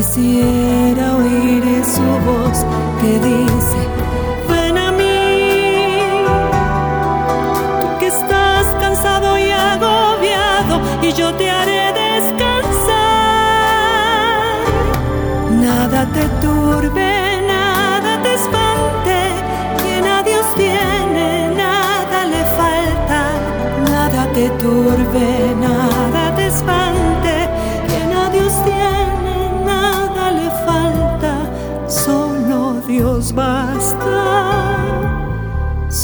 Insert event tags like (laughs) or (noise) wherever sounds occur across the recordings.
quisiera oír su voz que dice, ven a mí, tú que estás cansado y agobiado y yo te haré descansar. Nada te turbe,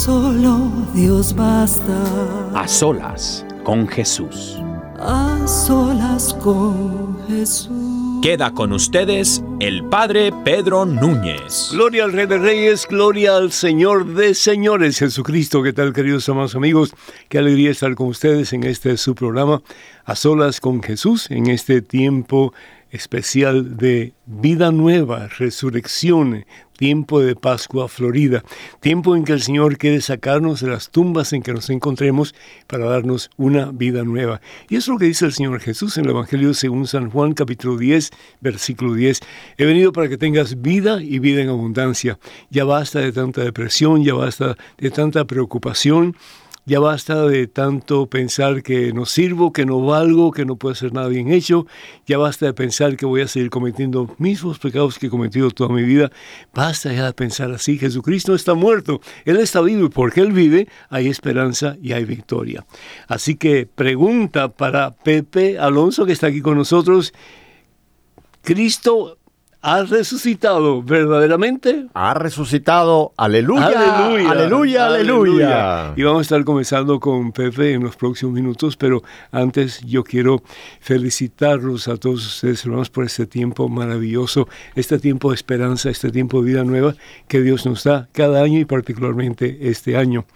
solo Dios basta. A solas con Jesús. A solas con Jesús. Queda con ustedes el Padre Pedro Núñez. Gloria al Rey de Reyes, gloria al Señor de Señores, Jesucristo. ¿Qué tal, queridos amados amigos? Qué alegría estar con ustedes en este su programa, A Solas con Jesús, en este tiempo especial de vida nueva, resurrección, tiempo de Pascua Florida, tiempo en que el Señor quiere sacarnos de las tumbas en que nos encontremos para darnos una vida nueva. Y es lo que dice el Señor Jesús en el Evangelio según San Juan capítulo 10, versículo 10. He venido para que tengas vida y vida en abundancia. Ya basta de tanta depresión, ya basta de tanta preocupación. Ya basta de tanto pensar que no sirvo, que no valgo, que no puedo hacer nada bien hecho. Ya basta de pensar que voy a seguir cometiendo mismos pecados que he cometido toda mi vida. Basta ya de pensar así. Jesucristo está muerto. Él está vivo y porque Él vive hay esperanza y hay victoria. Así que pregunta para Pepe Alonso que está aquí con nosotros. Cristo ha resucitado verdaderamente. Ha resucitado, aleluya, Aleluya, aleluya, aleluya. Y vamos a estar comenzando con Pepe en los próximos minutos, pero antes yo quiero felicitarlos a todos ustedes, hermanos, por este tiempo maravilloso, este tiempo de esperanza, este tiempo de vida nueva que Dios nos da cada año y particularmente este año.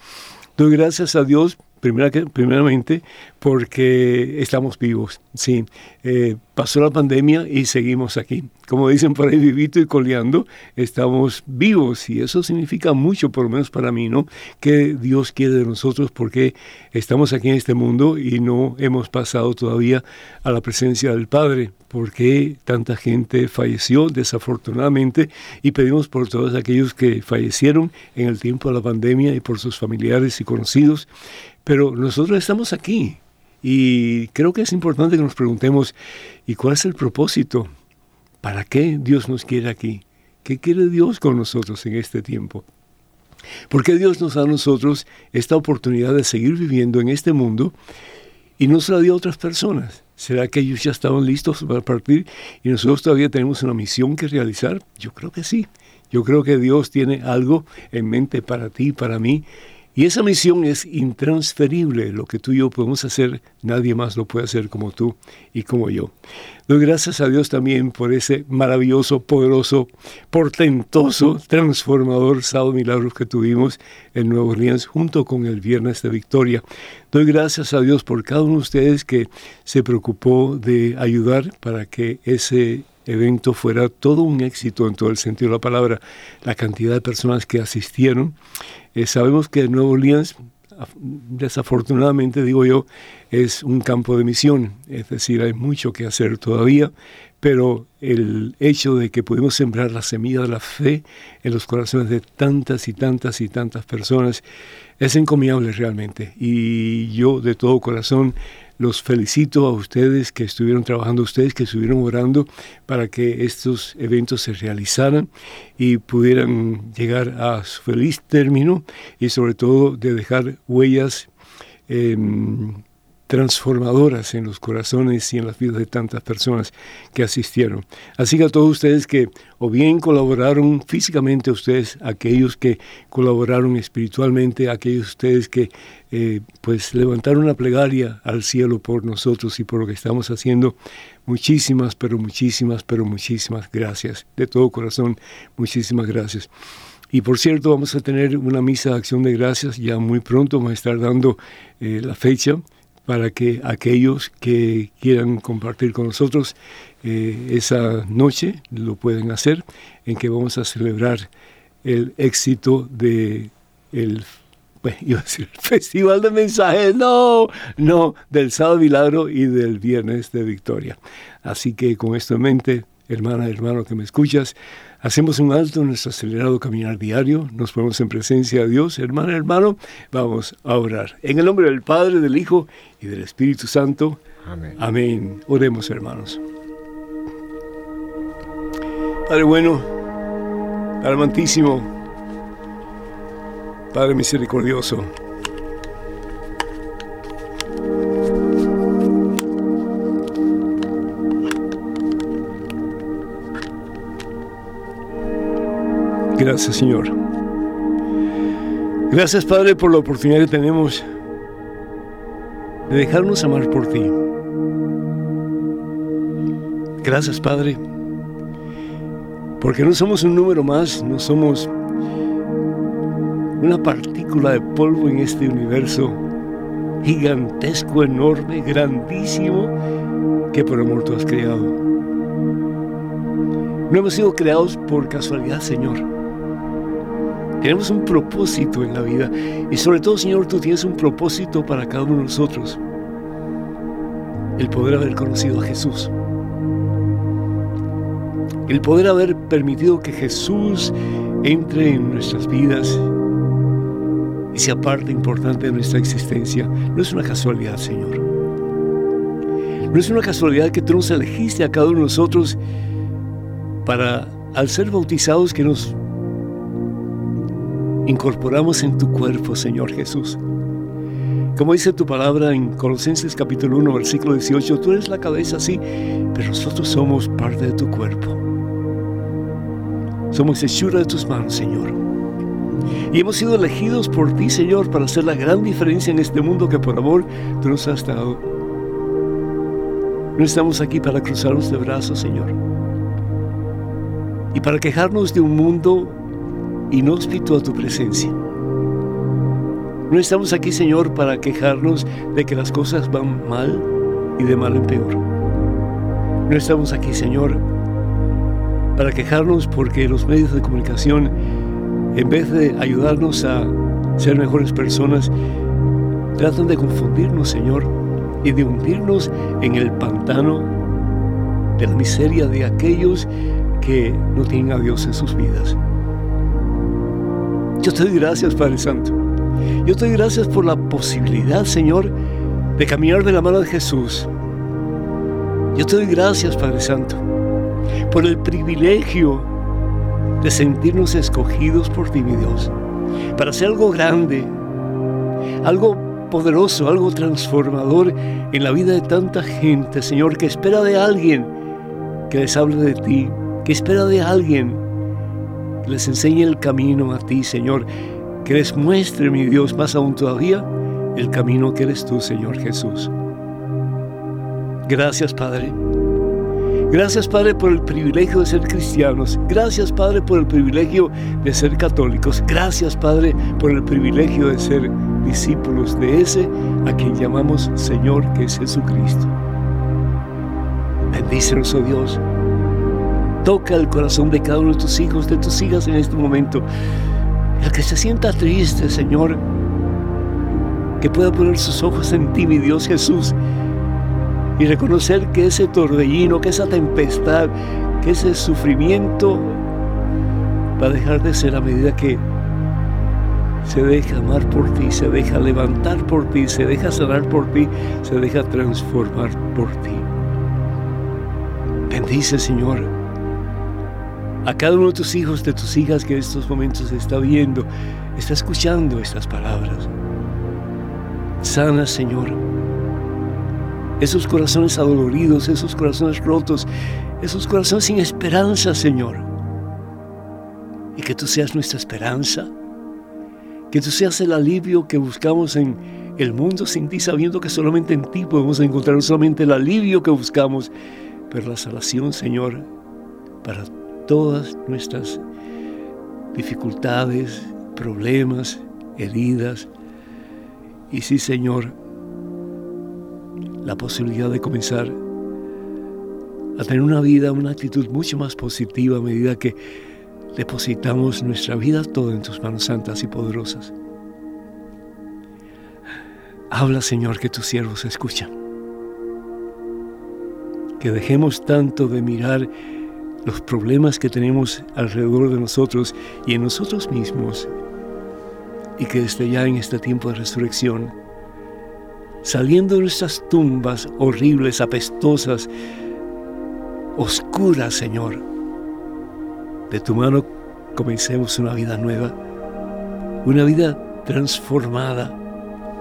Doy gracias a Dios primera primeramente porque estamos vivos. Sí, eh, pasó la pandemia y seguimos aquí. Como dicen por ahí, vivito y coleando, estamos vivos y eso significa mucho, por lo menos para mí, ¿no? Que Dios quiere de nosotros porque estamos aquí en este mundo y no hemos pasado todavía a la presencia del Padre, porque tanta gente falleció desafortunadamente y pedimos por todos aquellos que fallecieron en el tiempo de la pandemia y por sus familiares y conocidos. Pero nosotros estamos aquí y creo que es importante que nos preguntemos, ¿y cuál es el propósito? ¿Para qué Dios nos quiere aquí? ¿Qué quiere Dios con nosotros en este tiempo? ¿Por qué Dios nos da a nosotros esta oportunidad de seguir viviendo en este mundo y no se la dio a otras personas? ¿Será que ellos ya estaban listos para partir y nosotros todavía tenemos una misión que realizar? Yo creo que sí. Yo creo que Dios tiene algo en mente para ti y para mí y esa misión es intransferible. Lo que tú y yo podemos hacer, nadie más lo puede hacer como tú y como yo. Doy gracias a Dios también por ese maravilloso, poderoso, portentoso, transformador sábado milagros que tuvimos en Nueva Orleans junto con el Viernes de Victoria. Doy gracias a Dios por cada uno de ustedes que se preocupó de ayudar para que ese evento fuera todo un éxito en todo el sentido de la palabra, la cantidad de personas que asistieron. Eh, sabemos que Nueva Orleans, desafortunadamente digo yo, es un campo de misión, es decir, hay mucho que hacer todavía, pero el hecho de que pudimos sembrar la semilla de la fe en los corazones de tantas y tantas y tantas personas es encomiable realmente. Y yo de todo corazón los felicito a ustedes que estuvieron trabajando, ustedes que estuvieron orando para que estos eventos se realizaran y pudieran llegar a su feliz término y sobre todo de dejar huellas transformadoras en los corazones y en las vidas de tantas personas que asistieron. Así que a todos ustedes que o bien colaboraron físicamente, ustedes, aquellos que colaboraron espiritualmente, aquellos ustedes que eh, pues levantaron una plegaria al cielo por nosotros y por lo que estamos haciendo, muchísimas, pero muchísimas, pero muchísimas gracias. De todo corazón, muchísimas gracias. Y por cierto, vamos a tener una misa de acción de gracias ya muy pronto, vamos a estar dando eh, la fecha para que aquellos que quieran compartir con nosotros eh, esa noche lo pueden hacer, en que vamos a celebrar el éxito de (laughs) el Festival de Mensajes, no, no, del sábado milagro y del viernes de victoria. Así que con esto en mente, hermana, hermano que me escuchas, Hacemos un alto en nuestro acelerado caminar diario, nos ponemos en presencia de Dios, hermano, hermano, vamos a orar. En el nombre del Padre, del Hijo y del Espíritu Santo. Amén. Amén. Oremos, hermanos. Padre bueno, Padre amantísimo, Padre misericordioso, Gracias, Señor. Gracias, Padre, por la oportunidad que tenemos de dejarnos amar por ti. Gracias, Padre, porque no somos un número más, no somos una partícula de polvo en este universo gigantesco, enorme, grandísimo, que por amor tú has creado. No hemos sido creados por casualidad, Señor. Tenemos un propósito en la vida y sobre todo, Señor, tú tienes un propósito para cada uno de nosotros. El poder haber conocido a Jesús. El poder haber permitido que Jesús entre en nuestras vidas y sea parte importante de nuestra existencia. No es una casualidad, Señor. No es una casualidad que tú nos elegiste a cada uno de nosotros para, al ser bautizados, que nos incorporamos en tu cuerpo, Señor Jesús. Como dice tu palabra en Colosenses capítulo 1, versículo 18, tú eres la cabeza, sí, pero nosotros somos parte de tu cuerpo. Somos hechura de tus manos, Señor. Y hemos sido elegidos por ti, Señor, para hacer la gran diferencia en este mundo que por amor tú nos has dado. No estamos aquí para cruzarnos de brazos, Señor. Y para quejarnos de un mundo inhóspito a tu presencia. No estamos aquí, Señor, para quejarnos de que las cosas van mal y de mal en peor. No estamos aquí, Señor, para quejarnos porque los medios de comunicación, en vez de ayudarnos a ser mejores personas, tratan de confundirnos, Señor, y de hundirnos en el pantano de la miseria de aquellos que no tienen a Dios en sus vidas. Yo te doy gracias, Padre Santo. Yo te doy gracias por la posibilidad, Señor, de caminar de la mano de Jesús. Yo te doy gracias, Padre Santo, por el privilegio de sentirnos escogidos por ti, mi Dios, para hacer algo grande, algo poderoso, algo transformador en la vida de tanta gente, Señor, que espera de alguien que les hable de ti, que espera de alguien les enseñe el camino a ti, Señor, que les muestre, mi Dios, más aún todavía, el camino que eres tú, Señor Jesús. Gracias, Padre. Gracias, Padre, por el privilegio de ser cristianos. Gracias, Padre, por el privilegio de ser católicos. Gracias, Padre, por el privilegio de ser discípulos de ese a quien llamamos Señor, que es Jesucristo. Bendícenos, oh Dios. Toca el corazón de cada uno de tus hijos, de tus hijas en este momento. El que se sienta triste, Señor, que pueda poner sus ojos en ti, mi Dios Jesús, y reconocer que ese torbellino, que esa tempestad, que ese sufrimiento va a dejar de ser a medida que se deja amar por ti, se deja levantar por ti, se deja sanar por ti, se deja transformar por ti. Bendice, Señor a cada uno de tus hijos, de tus hijas que en estos momentos está viendo, está escuchando estas palabras. Sana, Señor. esos corazones adoloridos, esos corazones rotos, esos corazones sin esperanza, Señor. Y que tú seas nuestra esperanza, que tú seas el alivio que buscamos en el mundo sin ti, sabiendo que solamente en ti podemos encontrar solamente el alivio que buscamos, pero la salvación, Señor, para todas nuestras dificultades, problemas, heridas. Y sí, Señor, la posibilidad de comenzar a tener una vida, una actitud mucho más positiva a medida que depositamos nuestra vida toda en tus manos santas y poderosas. Habla, Señor, que tus siervos escuchan. Que dejemos tanto de mirar los problemas que tenemos alrededor de nosotros y en nosotros mismos y que desde ya en este tiempo de resurrección, saliendo de nuestras tumbas horribles, apestosas, oscuras, Señor, de tu mano comencemos una vida nueva, una vida transformada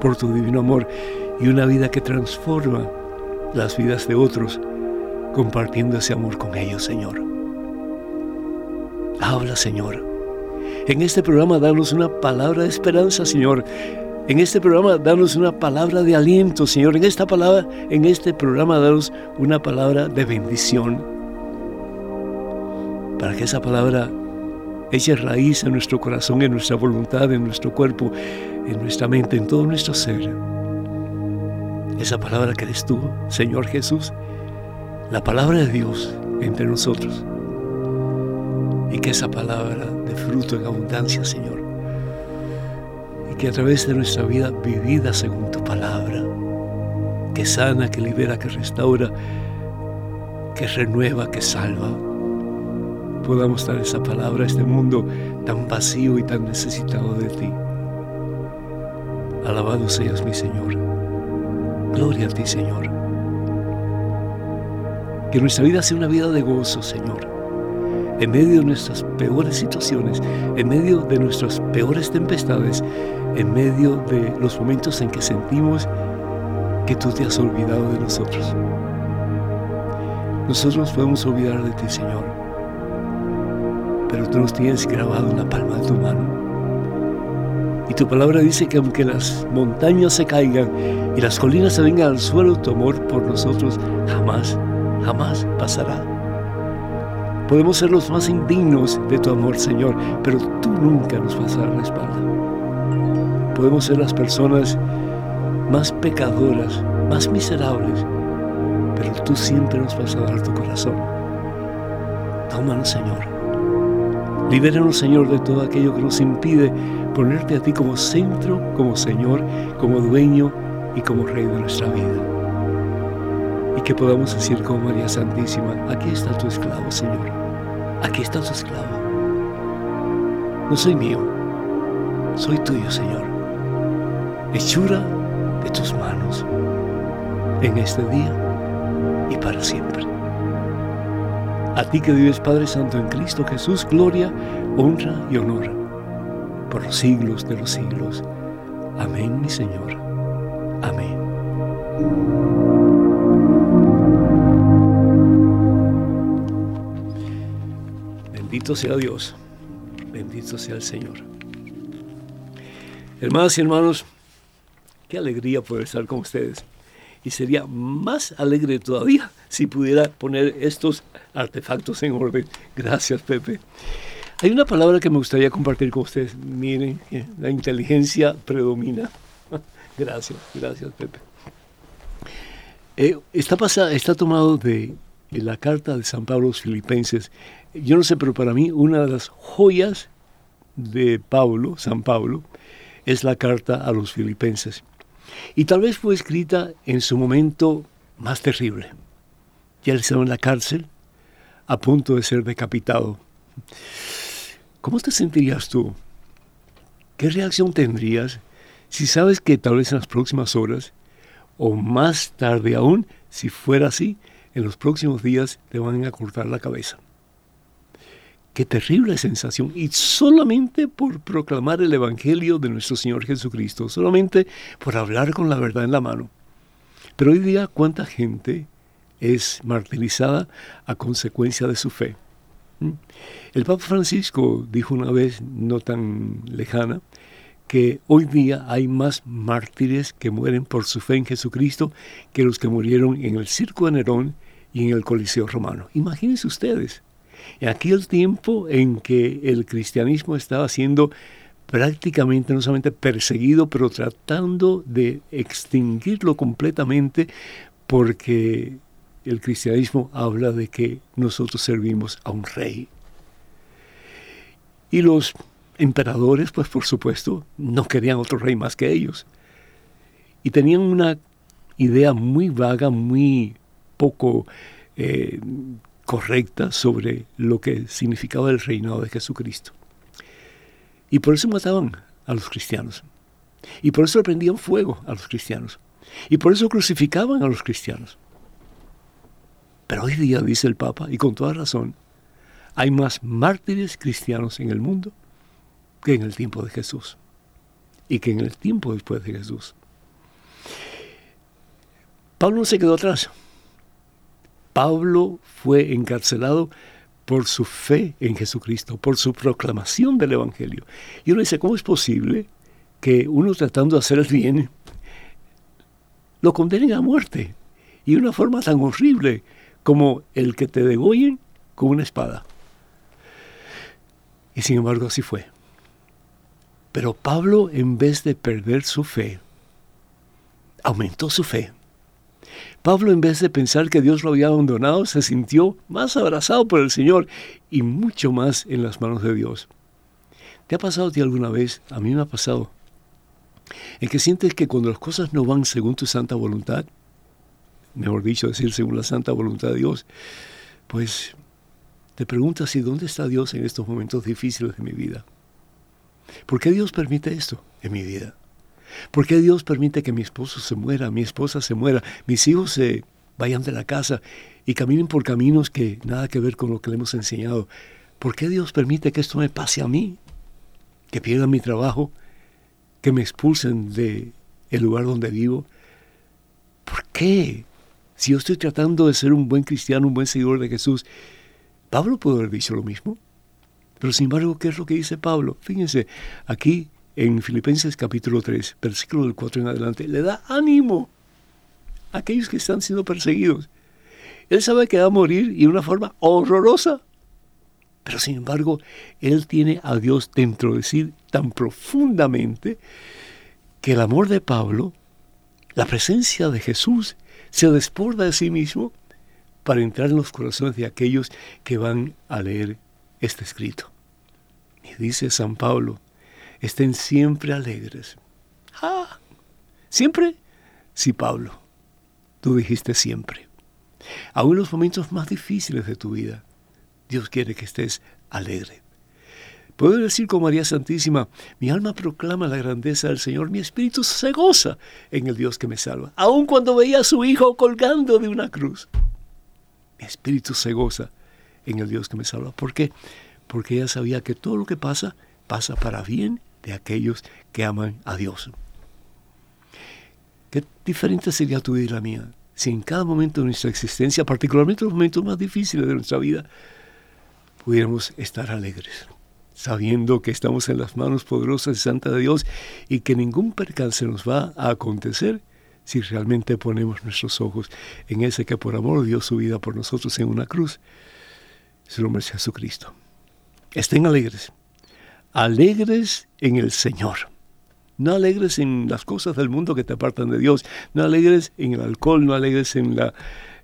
por tu divino amor y una vida que transforma las vidas de otros, compartiendo ese amor con ellos, Señor. Habla, Señor en este programa danos una palabra de esperanza, Señor. En este programa danos una palabra de aliento, Señor. En esta palabra, en este programa danos una palabra de bendición. Para que esa palabra eche raíz en nuestro corazón, en nuestra voluntad, en nuestro cuerpo, en nuestra mente, en todo nuestro ser. Esa palabra que eres tú, Señor Jesús, la palabra de Dios entre nosotros. Y que esa palabra fruto en abundancia, Señor. Y que a través de nuestra vida vivida según tu palabra, que sana, que libera, que restaura, que renueva, que salva, podamos dar esa palabra a este mundo tan vacío y tan necesitado de ti. Alabado seas mi Señor. Gloria a ti, Señor. Que nuestra vida sea una vida de gozo, Señor en medio de nuestras peores situaciones, en medio de nuestras peores tempestades, en medio de los momentos en que sentimos que tú te has olvidado de nosotros. Nosotros nos podemos olvidar de ti, Señor, pero tú nos tienes grabado en la palma de tu mano. Y tu palabra dice que aunque las montañas se caigan y las colinas se vengan al suelo, tu amor por nosotros jamás, jamás pasará. Podemos ser los más indignos de tu amor, Señor, pero tú nunca nos vas a dar la espalda. Podemos ser las personas más pecadoras, más miserables, pero tú siempre nos vas a dar tu corazón. Tómanos, Señor. Libéranos, Señor, de todo aquello que nos impide ponerte a ti como centro, como Señor, como dueño y como Rey de nuestra vida. Y que podamos decir como María Santísima, aquí está tu esclavo, Señor aquí está su esclavo. No soy mío, soy tuyo, Señor. Hechura de tus manos en este día y para siempre. A ti que vives, Padre Santo, en Cristo Jesús, gloria, honra y honor por los siglos de los siglos. Amén, mi Señor. Amén. Bendito sea Dios, bendito sea el Señor. Hermanas y hermanos, qué alegría poder estar con ustedes. Y sería más alegre todavía si pudiera poner estos artefactos en orden. Gracias, Pepe. Hay una palabra que me gustaría compartir con ustedes. Miren, la inteligencia predomina. (laughs) Gracias, gracias, Pepe. Eh, está, tomado de la carta de San Pablo a los Filipenses yo no sé, pero para mí una de las joyas de Pablo, San Pablo, es la carta a los filipenses. Y tal vez fue escrita en su momento más terrible. Ya él estaba en la cárcel, a punto de ser decapitado. ¿Cómo te sentirías tú? ¿Qué reacción tendrías si sabes que tal vez en las próximas horas, o más tarde aún, si fuera así, en los próximos días te van a cortar la cabeza? Qué terrible sensación. Y solamente por proclamar el Evangelio de nuestro Señor Jesucristo, solamente por hablar con la verdad en la mano, Pero hoy día, ¿cuánta gente es martirizada a consecuencia de su fe? ¿Mm? El Papa Francisco dijo una vez, no tan lejana, que hoy día hay más mártires que mueren por su fe en Jesucristo que los que murieron en el circo de Nerón y en el Coliseo romano. Imagínense ustedes, en aquel tiempo en que el cristianismo estaba siendo prácticamente no solamente perseguido, pero tratando de extinguirlo completamente porque el cristianismo habla de que nosotros servimos a un rey. Y los emperadores, pues por supuesto, no querían otro rey más que ellos. Y tenían una idea muy vaga, muy poco eh, correcta sobre lo que significaba el reinado de Jesucristo. Y por eso mataban a los cristianos. Y por eso le prendían fuego a los cristianos. Y por eso crucificaban a los cristianos. Pero hoy día, dice el Papa, y con toda razón, hay más mártires cristianos en el mundo que en el tiempo de Jesús y que en el tiempo después de Jesús. Pablo no se quedó atrás. Pablo fue encarcelado por su fe en Jesucristo, por su proclamación del Evangelio. Y uno dice, ¿cómo es posible que uno tratando de hacer el bien lo condenen a muerte? Y de una forma tan horrible como el que te degollen con una espada. Y sin embargo así fue. Pero Pablo, en vez de perder su fe, aumentó su fe. Pablo, en vez de pensar que Dios lo había abandonado, se sintió más abrazado por el Señor y mucho más en las manos de Dios. ¿Te ha pasado a ti alguna vez? A mí me ha pasado. En que sientes que cuando las cosas no van según tu santa voluntad, mejor dicho, decir según la santa voluntad de Dios, pues te preguntas, ¿y dónde está Dios en estos momentos difíciles de mi vida? ¿Por qué Dios permite esto en mi vida? ¿Por qué Dios permite que mi esposo se muera, mi esposa se muera, mis hijos se vayan de la casa y caminen por caminos que nada que ver con lo que le hemos enseñado? ¿Por qué Dios permite que esto me pase a mí? Que pierda mi trabajo, que me expulsen de el lugar donde vivo. ¿Por qué? Si yo estoy tratando de ser un buen cristiano, un buen seguidor de Jesús, Pablo pudo haber dicho lo mismo. Pero sin embargo, ¿qué es lo que dice Pablo? Fíjense, aquí en Filipenses capítulo 3, versículo del 4 en adelante, le da ánimo a aquellos que están siendo perseguidos. Él sabe que va a morir y de una forma horrorosa, pero sin embargo, él tiene a Dios dentro de sí tan profundamente que el amor de Pablo, la presencia de Jesús, se desborda de sí mismo para entrar en los corazones de aquellos que van a leer este escrito. Y dice San Pablo, estén siempre alegres. Ah, ¿siempre? Sí, Pablo, tú dijiste siempre. Aún en los momentos más difíciles de tu vida, Dios quiere que estés alegre. Puedo decir con María Santísima, mi alma proclama la grandeza del Señor, mi espíritu se goza en el Dios que me salva, aun cuando veía a su Hijo colgando de una cruz. Mi espíritu se goza en el Dios que me salva. ¿Por qué? Porque ella sabía que todo lo que pasa pasa para bien de aquellos que aman a Dios. Qué diferente sería tu vida y la mía si en cada momento de nuestra existencia, particularmente en los momentos más difíciles de nuestra vida, pudiéramos estar alegres, sabiendo que estamos en las manos poderosas y santas de Dios y que ningún percance nos va a acontecer si realmente ponemos nuestros ojos en ese que por amor dio su vida por nosotros en una cruz su nombre es Jesucristo. Estén alegres, alegres en el Señor. No alegres en las cosas del mundo que te apartan de Dios, no alegres en el alcohol, no alegres en la,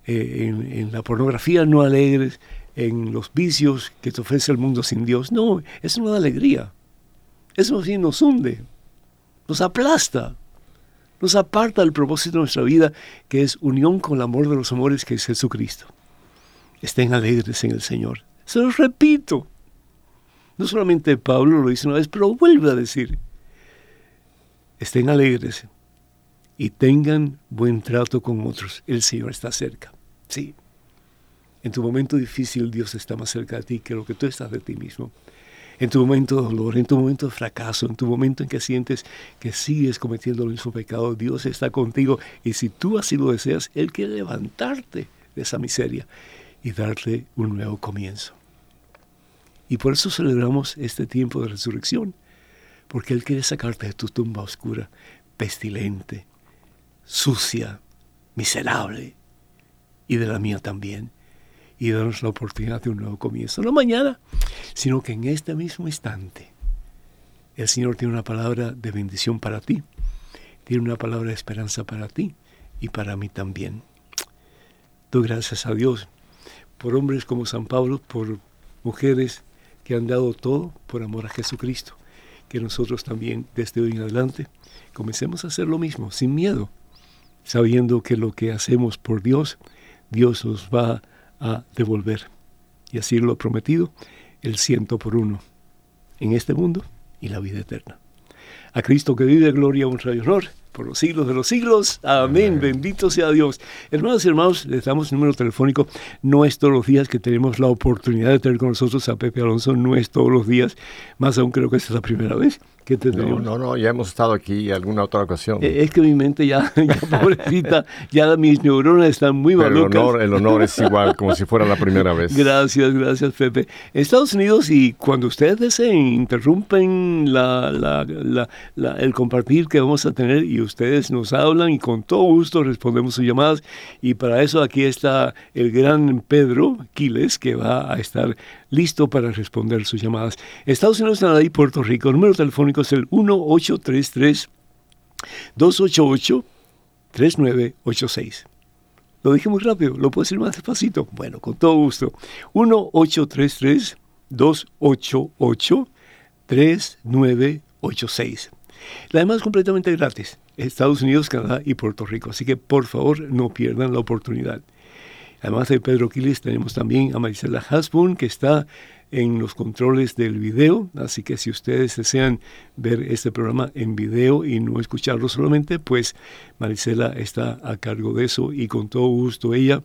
eh, en, la pornografía, no alegres en los vicios que te ofrece el mundo sin Dios. No, eso no da alegría. Eso sí nos hunde, nos aplasta, nos aparta del propósito de nuestra vida, que es unión con el amor de los amores que es Jesucristo estén alegres en el Señor. Se los repito. No solamente Pablo lo dice una vez, pero vuelve a decir. Estén alegres y tengan buen trato con otros. El Señor está cerca. Sí. En tu momento difícil Dios está más cerca de ti que lo que tú estás de ti mismo. en tu momento de dolor, en tu momento de fracaso, en tu momento en que sientes que sigues cometiendo el mismo pecado, Dios está contigo y si tú así lo deseas, Él quiere levantarte de esa miseria y darte un nuevo comienzo. Y por eso celebramos este tiempo de resurrección, porque Él quiere sacarte de tu tumba oscura, pestilente, sucia, miserable, y de la mía también, y darnos la oportunidad de un nuevo comienzo. No mañana, sino que en este mismo instante el Señor tiene una palabra de bendición para ti, tiene una palabra de esperanza para ti y para mí también. Doy gracias a Dios por hombres como San Pablo, por mujeres que han dado todo por amor a Jesucristo. Que nosotros también desde hoy en adelante comencemos a hacer lo mismo, sin miedo, sabiendo que lo que hacemos por Dios, Dios nos va a devolver. Y así lo prometido el ciento por uno en este mundo y la vida eterna. A Cristo que vive, gloria, honra y honor por los siglos de los siglos. Amén. Bendito sea Dios. Hermanos y hermanos, les damos número telefónico. No es todos los días que tenemos la oportunidad de tener con nosotros a Pepe Alonso. No es todos los días. Más aún creo que esta es la primera vez que No, no, no, ya hemos estado aquí alguna otra ocasión. Eh, es que mi mente ya, (laughs) ya pobrecita, ya mis neuronas están muy Pero el honor, el honor es igual, como si fuera la primera vez. (laughs) Gracias, gracias, Pepe. Estados Unidos, y cuando ustedes deseen, interrumpen la, la, la, el compartir que vamos a tener y ustedes nos hablan y con todo gusto respondemos sus llamadas. Y para eso aquí está el gran Pedro Quiles, que va a estar listo para responder sus llamadas. Estados Unidos, Canadá y Puerto Rico. El número telefónico es el 1833 288 3986. Lo dije muy rápido, lo puedo decir más despacito. Bueno, con todo gusto. 1833 288 3986. La demás es completamente gratis. Estados Unidos, Canadá y Puerto Rico. Así que por favor no pierdan la oportunidad. Además de Pedro Quiles, tenemos también a Marisela Hasbun, que está en los controles del video, así que si ustedes desean ver este programa en video y no escucharlo solamente, pues Marisela está a cargo de eso y con todo gusto ella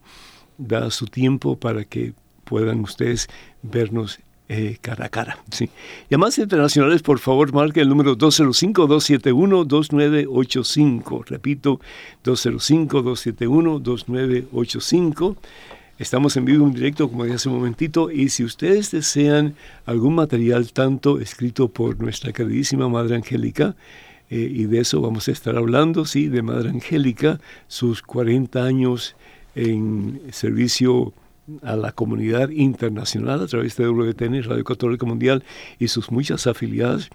da su tiempo para que puedan ustedes vernos eh, cara a cara. Sí. Llamadas internacionales, por favor, marque el número 205-271-2985. Repito, 205-271-2985. Estamos en vivo en directo, como dije hace un momentito, y si ustedes desean algún material tanto escrito por nuestra queridísima Madre Angélica, eh, y de eso vamos a estar hablando, sí, de Madre Angélica, sus 40 años en servicio a la comunidad internacional a través de WTN, Radio Católica Mundial y sus muchas afiliadas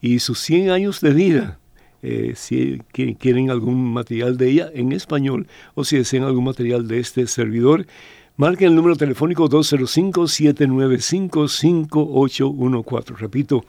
y sus 100 años de vida. Eh, si quieren algún material de ella en español o si desean algún material de este servidor, marquen el número telefónico 205-795-5814. Repito,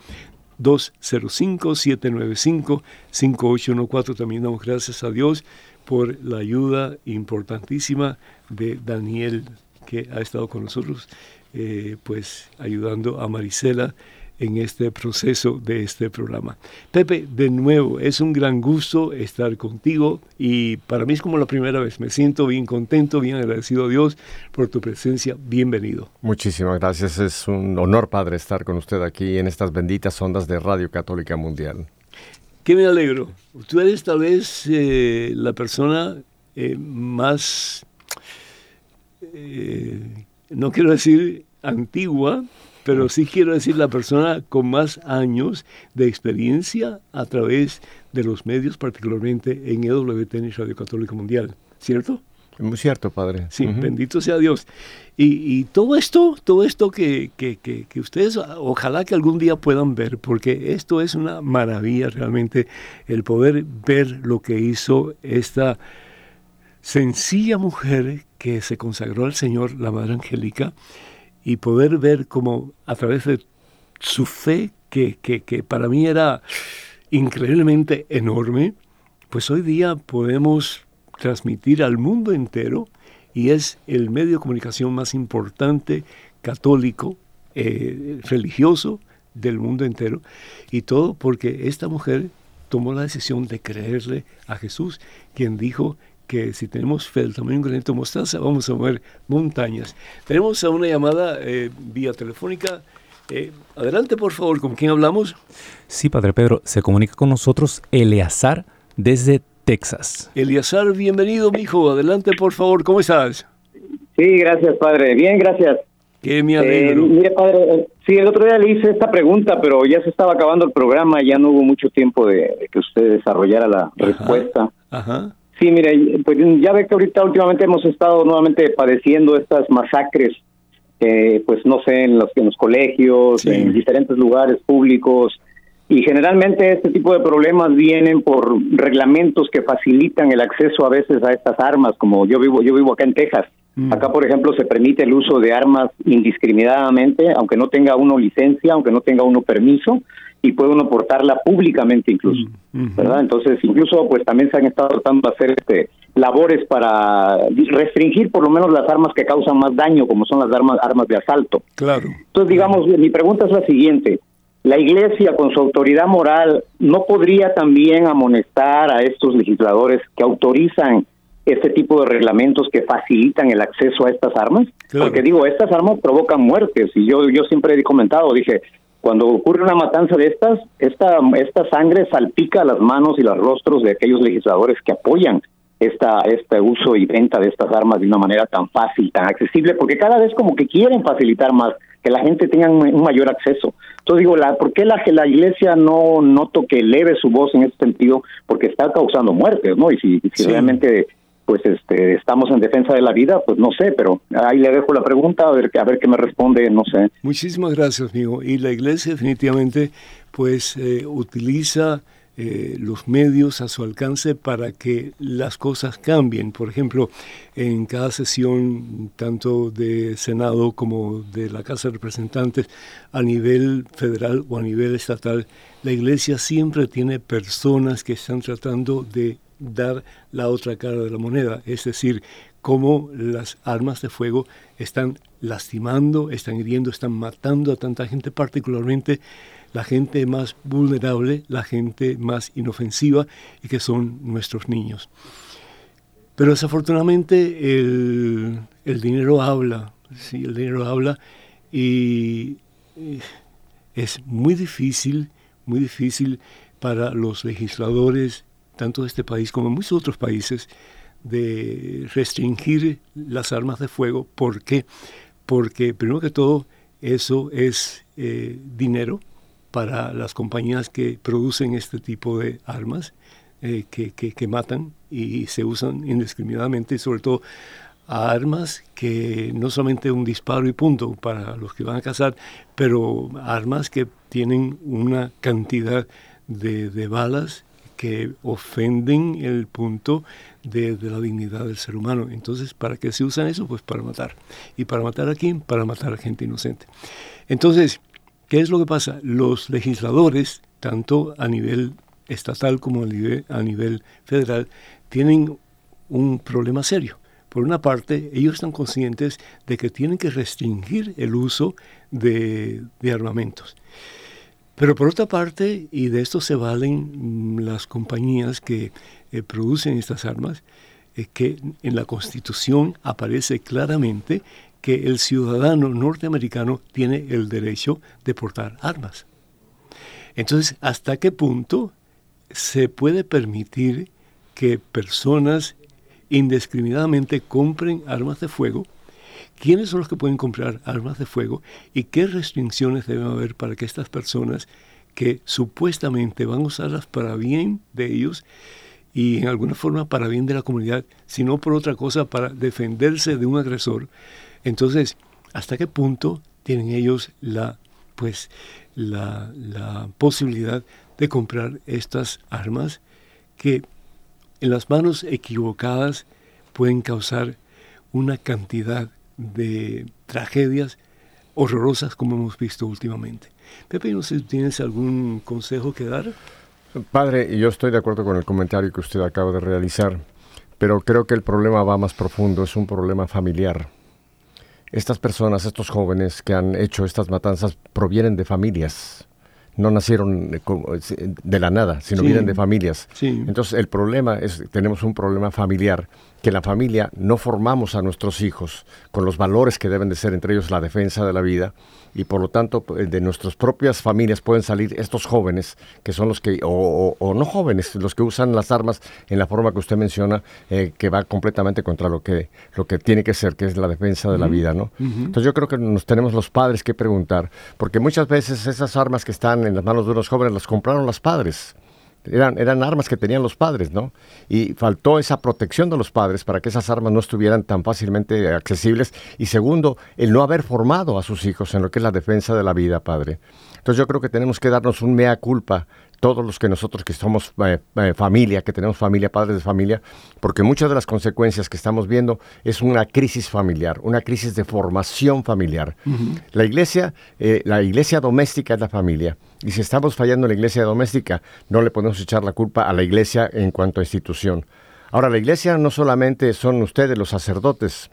205-795-5814. También damos gracias a Dios por la ayuda importantísima de Daniel que ha estado con nosotros, eh, pues ayudando a Marisela en este proceso de este programa. Pepe, de nuevo, es un gran gusto estar contigo y para mí es como la primera vez. Me siento bien contento, bien agradecido a Dios por tu presencia. Bienvenido. Muchísimas gracias. Es un honor, Padre, estar con usted aquí en estas benditas ondas de Radio Católica Mundial. Que me alegro. Tú eres tal vez eh, la persona eh, más eh, no quiero decir antigua, pero sí quiero decir la persona con más años de experiencia a través de los medios, particularmente en EWTN Radio Católica Mundial, ¿cierto? Muy cierto, padre. Sí, bendito sea Dios. Y, todo esto, todo esto que, que, que, ustedes ojalá que algún día puedan ver, porque esto es una maravilla realmente, el poder ver lo que hizo esta sencilla mujer que se consagró al Señor, la Madre Angélica, y poder ver cómo a través de su fe, que, que, para mí era increíblemente enorme, pues hoy día podemos transmitir al mundo entero y es el medio de comunicación más importante católico, eh, religioso del mundo entero, y todo porque esta mujer tomó la decisión de creerle a Jesús, quien dijo que si tenemos fe del tamaño de un granito de mostaza, vamos a mover montañas. Tenemos a una llamada eh, vía telefónica. Eh, adelante, por favor, ¿con quién hablamos? Sí, Padre Pedro, se comunica con nosotros Eleazar desde Texas. Eleazar, bienvenido, mijo. Adelante, por favor, ¿cómo estás? Sí, gracias, padre. Bien, gracias. Que me alegro. Eh, mire, padre, eh, sí, el otro día le hice esta pregunta, pero ya se estaba acabando el programa, ya no hubo mucho tiempo de, de que usted desarrollara la respuesta. Ajá. Sí, mire, pues ya ve que ahorita últimamente hemos estado nuevamente padeciendo estas masacres, eh, pues no sé, en los, en los colegios, Sí. en diferentes lugares públicos, y generalmente este tipo de problemas vienen por reglamentos que facilitan el acceso a veces a estas armas, como yo vivo, yo vivo acá en Texas. Mm. Acá, por ejemplo, se permite el uso de armas indiscriminadamente, aunque no tenga uno licencia, aunque no tenga uno permiso, y puede uno portarla públicamente incluso. Mm. ¿verdad? Entonces, incluso pues también se han estado tratando de hacer este, labores para restringir por lo menos las armas que causan más daño, como son las armas armas de asalto. Claro. Entonces, digamos, mi pregunta es la siguiente. ¿La Iglesia, con su autoridad moral, no podría también amonestar a estos legisladores que autorizan este tipo de reglamentos que facilitan el acceso a estas armas? Claro. Porque digo, estas armas provocan muertes y yo yo siempre he comentado, dije, cuando ocurre una matanza de estas, esta esta sangre salpica las manos y los rostros de aquellos legisladores que apoyan esta este uso y venta de estas armas de una manera tan fácil, tan accesible, porque cada vez como que quieren facilitar más que la gente tenga un, mayor acceso. Entonces digo, la, ¿por qué la, la iglesia no noto que eleve su voz en ese sentido? Porque está causando muertes, ¿no? Y si, si Sí. realmente pues este estamos en defensa de la vida, pues no sé, pero ahí le dejo la pregunta a ver a ver qué me responde, no sé. Muchísimas gracias, amigo. Y la iglesia definitivamente pues eh, utiliza eh, los medios a su alcance para que las cosas cambien. Por ejemplo, en cada sesión, tanto de Senado como de la Casa de Representantes, a nivel federal o a nivel estatal, la iglesia siempre tiene personas que están tratando de dar la otra cara de la moneda, es decir, cómo las armas de fuego están lastimando, están hiriendo, están matando a tanta gente, particularmente la gente más vulnerable, la gente más inofensiva y que son nuestros niños. Pero desafortunadamente el, el dinero habla, sí, el dinero habla y es muy difícil, muy difícil para los legisladores, tanto de este país como de muchos otros países, de restringir las armas de fuego. ¿Por qué? Porque primero que todo eso es eh, dinero para las compañías que producen este tipo de armas eh, que, que, que matan y se usan indiscriminadamente, y sobre todo armas que no solamente un disparo y punto para los que van a cazar, pero armas que tienen una cantidad de, de balas que ofenden el punto de, la dignidad del ser humano. Entonces, ¿para qué se usan eso? Pues para matar. ¿Y para matar a quién? Para matar a gente inocente. Entonces, ¿qué es lo que pasa? Los legisladores, tanto a nivel estatal como a nivel, federal, tienen un problema serio. Por una parte, ellos están conscientes de que tienen que restringir el uso de armamentos. Pero por otra parte, y de esto se valen mm, las compañías que eh, producen estas armas, eh, que en la Constitución aparece claramente que el ciudadano norteamericano tiene el derecho de portar armas. Entonces, ¿hasta qué punto se puede permitir que personas indiscriminadamente compren armas de fuego? Quiénes son los que pueden comprar armas de fuego y qué restricciones deben haber para que estas personas que supuestamente van a usarlas para bien de ellos y en alguna forma para bien de la comunidad, sino por otra cosa para defenderse de un agresor. Entonces, ¿hasta qué punto tienen ellos la pues la, posibilidad de comprar estas armas que en las manos equivocadas pueden causar una cantidad de tragedias horrorosas como hemos visto últimamente. Pepe, no sé si tienes algún consejo que dar. Padre, yo estoy de acuerdo con el comentario que usted acaba de realizar, pero creo que el problema va más profundo, es un problema familiar. Estas personas, estos jóvenes que han hecho estas matanzas provienen de familias, no nacieron de la nada, sino Sí. vienen de familias. Sí. Entonces el problema es, tenemos un problema familiar que la familia no formamos a nuestros hijos con los valores que deben de ser, entre ellos la defensa de la vida, y por lo tanto pues, de nuestras propias familias pueden salir estos jóvenes, que son los que, o, no jóvenes, los que usan las armas en la forma que usted menciona, eh, que va completamente contra lo que, lo que tiene que ser, que es la defensa de la vida, ¿no? Entonces yo creo que nos tenemos los padres que preguntar, porque muchas veces esas armas que están en las manos de unos jóvenes las compraron los padres. Eran, eran armas que tenían los padres, ¿no? Y faltó esa protección de los padres para que esas armas no estuvieran tan fácilmente accesibles. Y segundo, el no haber formado a sus hijos en lo que es la defensa de la vida, padre. Entonces yo creo que tenemos que darnos un mea culpa todos los que nosotros que somos eh, eh, familia, que tenemos familia, padres de familia, porque muchas de las consecuencias que estamos viendo es una crisis familiar, una crisis de formación familiar. La iglesia, eh, la iglesia doméstica es la familia. Y si estamos fallando en la iglesia doméstica, no le podemos echar la culpa a la iglesia en cuanto a institución. Ahora, la iglesia no solamente son ustedes los sacerdotes,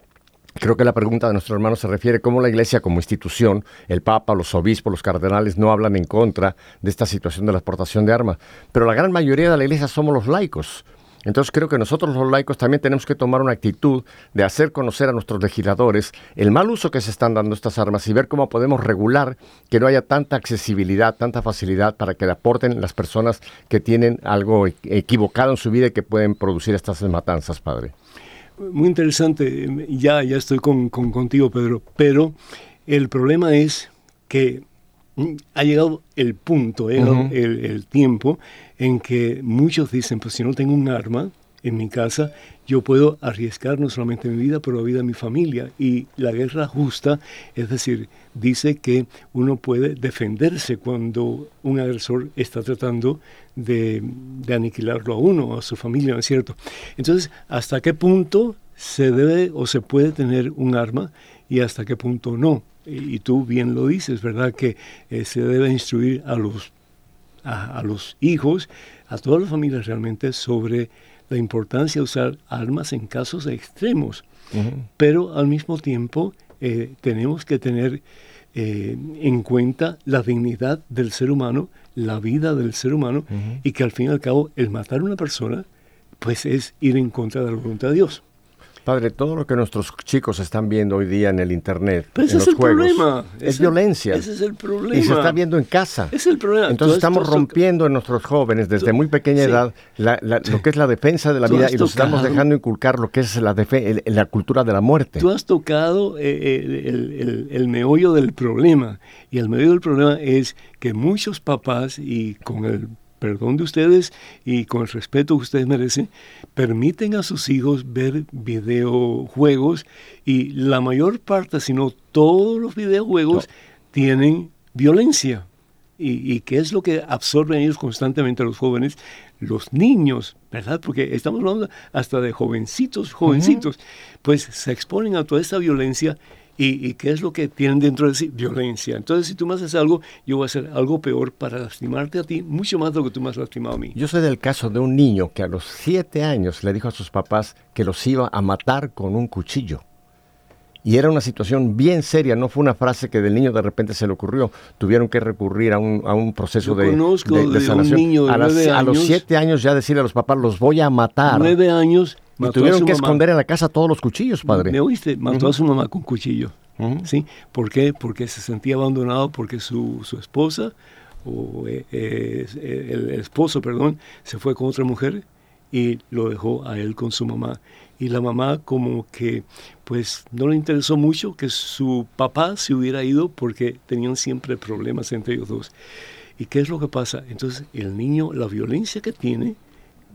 Creo que la pregunta de nuestro hermano se refiere cómo la Iglesia como institución, el Papa, los obispos, los cardenales no hablan en contra de esta situación de la exportación de armas. Pero la gran mayoría de la Iglesia somos los laicos. Entonces creo que nosotros los laicos también tenemos que tomar una actitud de hacer conocer a nuestros legisladores el mal uso que se están dando estas armas y ver cómo podemos regular que no haya tanta accesibilidad, tanta facilidad para que le aporten las personas que tienen algo equivocado en su vida y que pueden producir estas matanzas, padre. Muy interesante, ya, ya estoy con, contigo, Pedro, pero el problema es que ha llegado el punto, el, el, tiempo en que muchos dicen, pues si no tengo un arma en mi casa, yo puedo arriesgar no solamente mi vida, pero la vida de mi familia. Y la guerra justa, es decir, dice que uno puede defenderse cuando un agresor está tratando de, aniquilarlo a uno, a su familia, ¿no es cierto? Entonces, ¿hasta qué punto se debe o se puede tener un arma y hasta qué punto no? y tú bien lo dices, ¿verdad? Que eh, se debe instruir a, los hijos, a todas las familias realmente, sobre la importancia de usar armas en casos extremos. Pero al mismo tiempo eh, tenemos que tener eh, en cuenta la dignidad del ser humano, la vida del ser humano, y que al fin y al cabo el matar a una persona, pues es ir en contra de la voluntad de Dios. Padre, todo lo que nuestros chicos están viendo hoy día en el Internet, en los juegos, es violencia. Ese es el problema. Y se está viendo en casa. Es el problema. Entonces estamos rompiendo en nuestros jóvenes desde muy pequeña edad lo que es la defensa de la vida y los estamos dejando inculcar lo que es la, la cultura de la muerte. Tú has tocado eh, el, el meollo del problema. Y el meollo del problema es que muchos papás, y con el perdón de ustedes y con el respeto que ustedes merecen, permiten a sus hijos ver videojuegos y la mayor parte, si no todos los videojuegos, tienen violencia. Y, y, qué es lo que absorben ellos constantemente a los jóvenes, los niños, ¿verdad? Porque estamos hablando hasta de jovencitos, jovencitos, pues se exponen a toda esta violencia ¿Y, qué es lo que tienen dentro de sí? Violencia. Entonces, si tú me haces algo, yo voy a hacer algo peor para lastimarte a ti, mucho más de lo que tú me has lastimado a mí. Yo soy del caso de un niño que a los siete años le dijo a sus papás que los iba a matar con un cuchillo. Y era una situación bien seria, no fue una frase que del niño de repente se le ocurrió. Tuvieron que recurrir a un, a un proceso de, de, sanación. Un niño de a, a los siete años ya decirle a los papás, los voy a matar. Nueve años y tuvieron que esconder en la casa todos los cuchillos, padre. ¿Me oíste? Mató a su mamá con cuchillo. ¿Sí? ¿Por qué? Porque se sentía abandonado porque su, su esposa, o eh, eh, el, esposo, perdón, se fue con otra mujer y lo dejó a él con su mamá. Y la mamá como que pues no le interesó mucho que su papá se hubiera ido porque tenían siempre problemas entre ellos dos. ¿Y qué es lo que pasa? Entonces el niño, la violencia que tiene,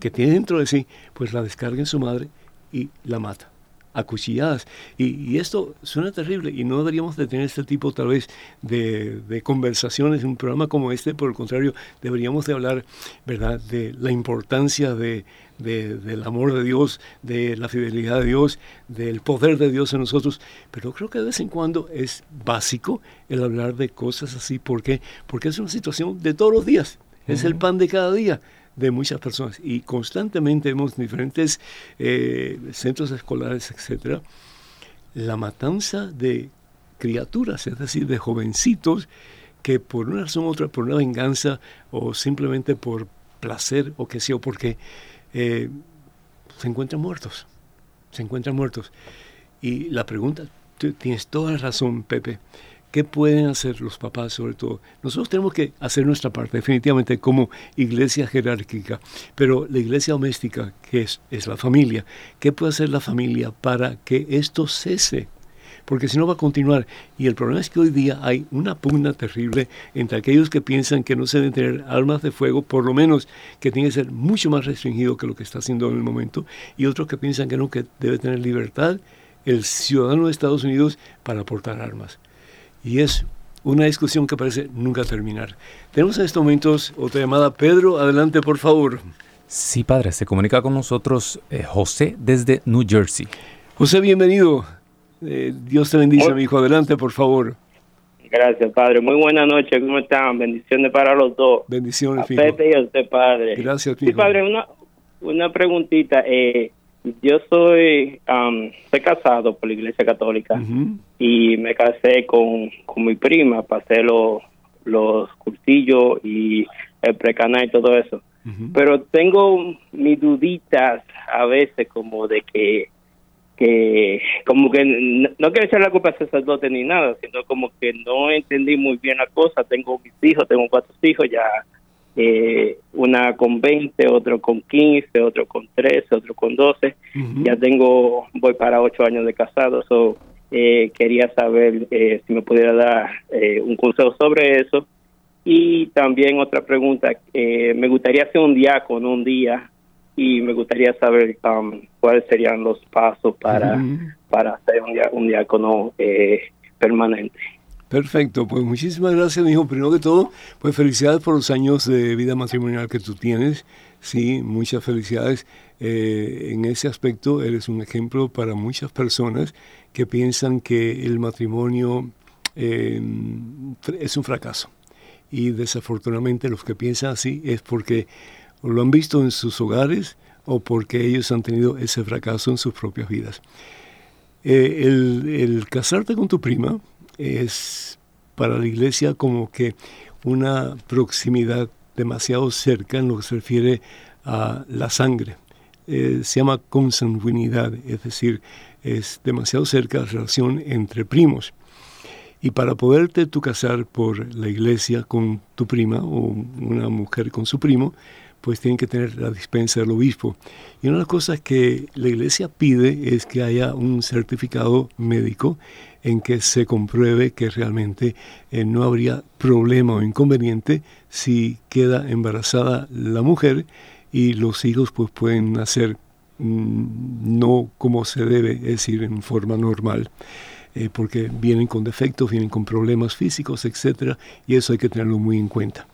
que tiene dentro de sí, pues la descarga en su madre y la mata a cuchilladas. Y, esto suena terrible y no deberíamos de tener este tipo tal vez de, conversaciones en un programa como este, por el contrario, deberíamos de hablar, ¿verdad?, de la importancia de, del amor de Dios, de la fidelidad de Dios, del poder de Dios en nosotros. Pero creo que de vez en cuando es básico el hablar de cosas así. ¿Por qué? Porque es una situación de todos los días. Es el pan de cada día de muchas personas y constantemente vemos diferentes eh, centros escolares, etcétera, la matanza de criaturas, es decir, de jovencitos que por una razón u otra, por una venganza o simplemente por placer o que sea o porque eh, se encuentran muertos. se encuentran muertos. Y la pregunta, tienes toda la razón, Pepe. ¿Qué pueden hacer los papás sobre todo? Nosotros tenemos que hacer nuestra parte, definitivamente, como iglesia jerárquica, pero la iglesia doméstica, que es, es la familia, ¿qué puede hacer la familia para que esto cese? porque si no va a continuar. Y el problema es que hoy día hay una pugna terrible entre aquellos que piensan que no se deben tener armas de fuego, por lo menos que tiene que ser mucho más restringido que lo que está haciendo en el momento, y otros que piensan que no, que debe tener libertad el ciudadano de Estados Unidos para portar armas. Y es una discusión que parece nunca terminar. Tenemos en estos momentos otra llamada. Pedro, adelante por favor. Sí, padre, se comunica con nosotros eh, José desde New Jersey. José, bienvenido. Eh, Dios te bendice, mi hijo. Adelante, por favor. Gracias, Padre. Muy buena noche. ¿Cómo están? Bendiciones para los dos. Bendiciones, a Pepe y a usted, Padre. Gracias, Sí, Padre, una, una preguntita. Eh, yo soy, soy casado por la Iglesia Católica y me casé con, con mi prima, pasé los, los cursillos y el precanal y todo eso. Pero tengo mis duditas a veces como de que que como que no, quiero echar la culpa al sacerdote ni nada, sino como que no entendí muy bien la cosa. Tengo mis hijos, tengo cuatro hijos, ya eh, una con 20, otro con 15, otro con 13, otro con 12. Ya tengo, voy para ocho años de casado, so, eh, quería saber eh, si me pudiera dar un consejo sobre eso. Y también otra pregunta, me gustaría hacer un diácono un día y me gustaría saber um, cuáles serían los pasos para, para hacer un, un diácono eh, permanente. Perfecto, pues muchísimas gracias, mi hijo. Primero que todo, pues felicidades por los años de vida matrimonial que tú tienes. Sí, muchas felicidades. Eh, en ese aspecto eres un ejemplo para muchas personas que piensan que el matrimonio eh, es un fracaso. Y desafortunadamente los que piensan así es porque lo han visto en sus hogares o porque ellos han tenido ese fracaso en sus propias vidas. Eh, el, casarte con tu prima es para la iglesia como que una proximidad demasiado cerca en lo que se refiere a la sangre. Eh, se llama consanguinidad, es decir, es demasiado cerca la relación entre primos. Y para poderte tú casar por la iglesia con tu prima o una mujer con su primo, pues tienen que tener la dispensa del obispo. Y una de las cosas que la iglesia pide es que haya un certificado médico en que se compruebe que realmente eh, no habría problema o inconveniente si queda embarazada la mujer y los hijos pues pueden nacer mm, no como se debe, es decir, en forma normal. Eh, porque vienen con defectos, vienen con problemas físicos, etcétera, y eso hay que tenerlo muy en cuenta.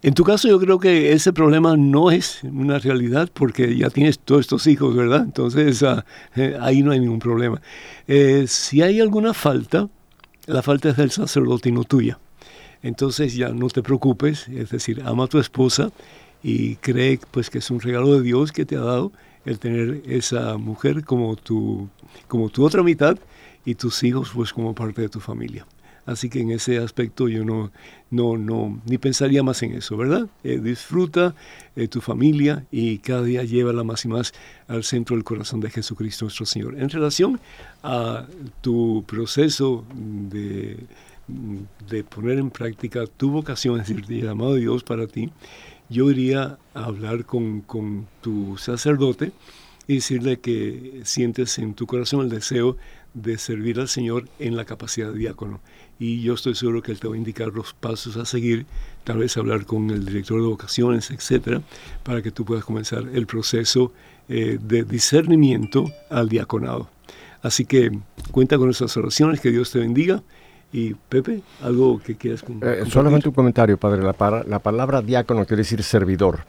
En tu caso yo creo que ese problema no es una realidad porque ya tienes todos estos hijos, ¿verdad? Entonces ah, eh, ahí no hay ningún problema. Eh, si hay alguna falta, la falta es del sacerdote y no tuya. Entonces ya no te preocupes, es decir, ama a tu esposa y cree pues que es un regalo de Dios que te ha dado el tener esa mujer como tu, como tu otra mitad y tus hijos pues como parte de tu familia. Así que en ese aspecto yo no, no, no, ni pensaría más en eso, ¿verdad? Eh, disfruta de tu familia y cada día llévala más y más al centro del corazón de Jesucristo nuestro Señor. En relación a tu proceso de, de poner en práctica tu vocación, es decir, el llamado de Dios para ti, yo iría a hablar con, con tu sacerdote y decirle que sientes en tu corazón el deseo de servir al Señor en la capacidad de diácono y yo estoy seguro que él te va a indicar los pasos a seguir, tal vez hablar con el director de vocaciones, etcétera, para que tú puedas comenzar el proceso eh, de discernimiento al diaconado. Así que cuenta con nuestras oraciones, que Dios te bendiga y Pepe, ¿algo que quieras eh, Solamente un comentario, padre. La, la palabra diácono quiere decir servidor.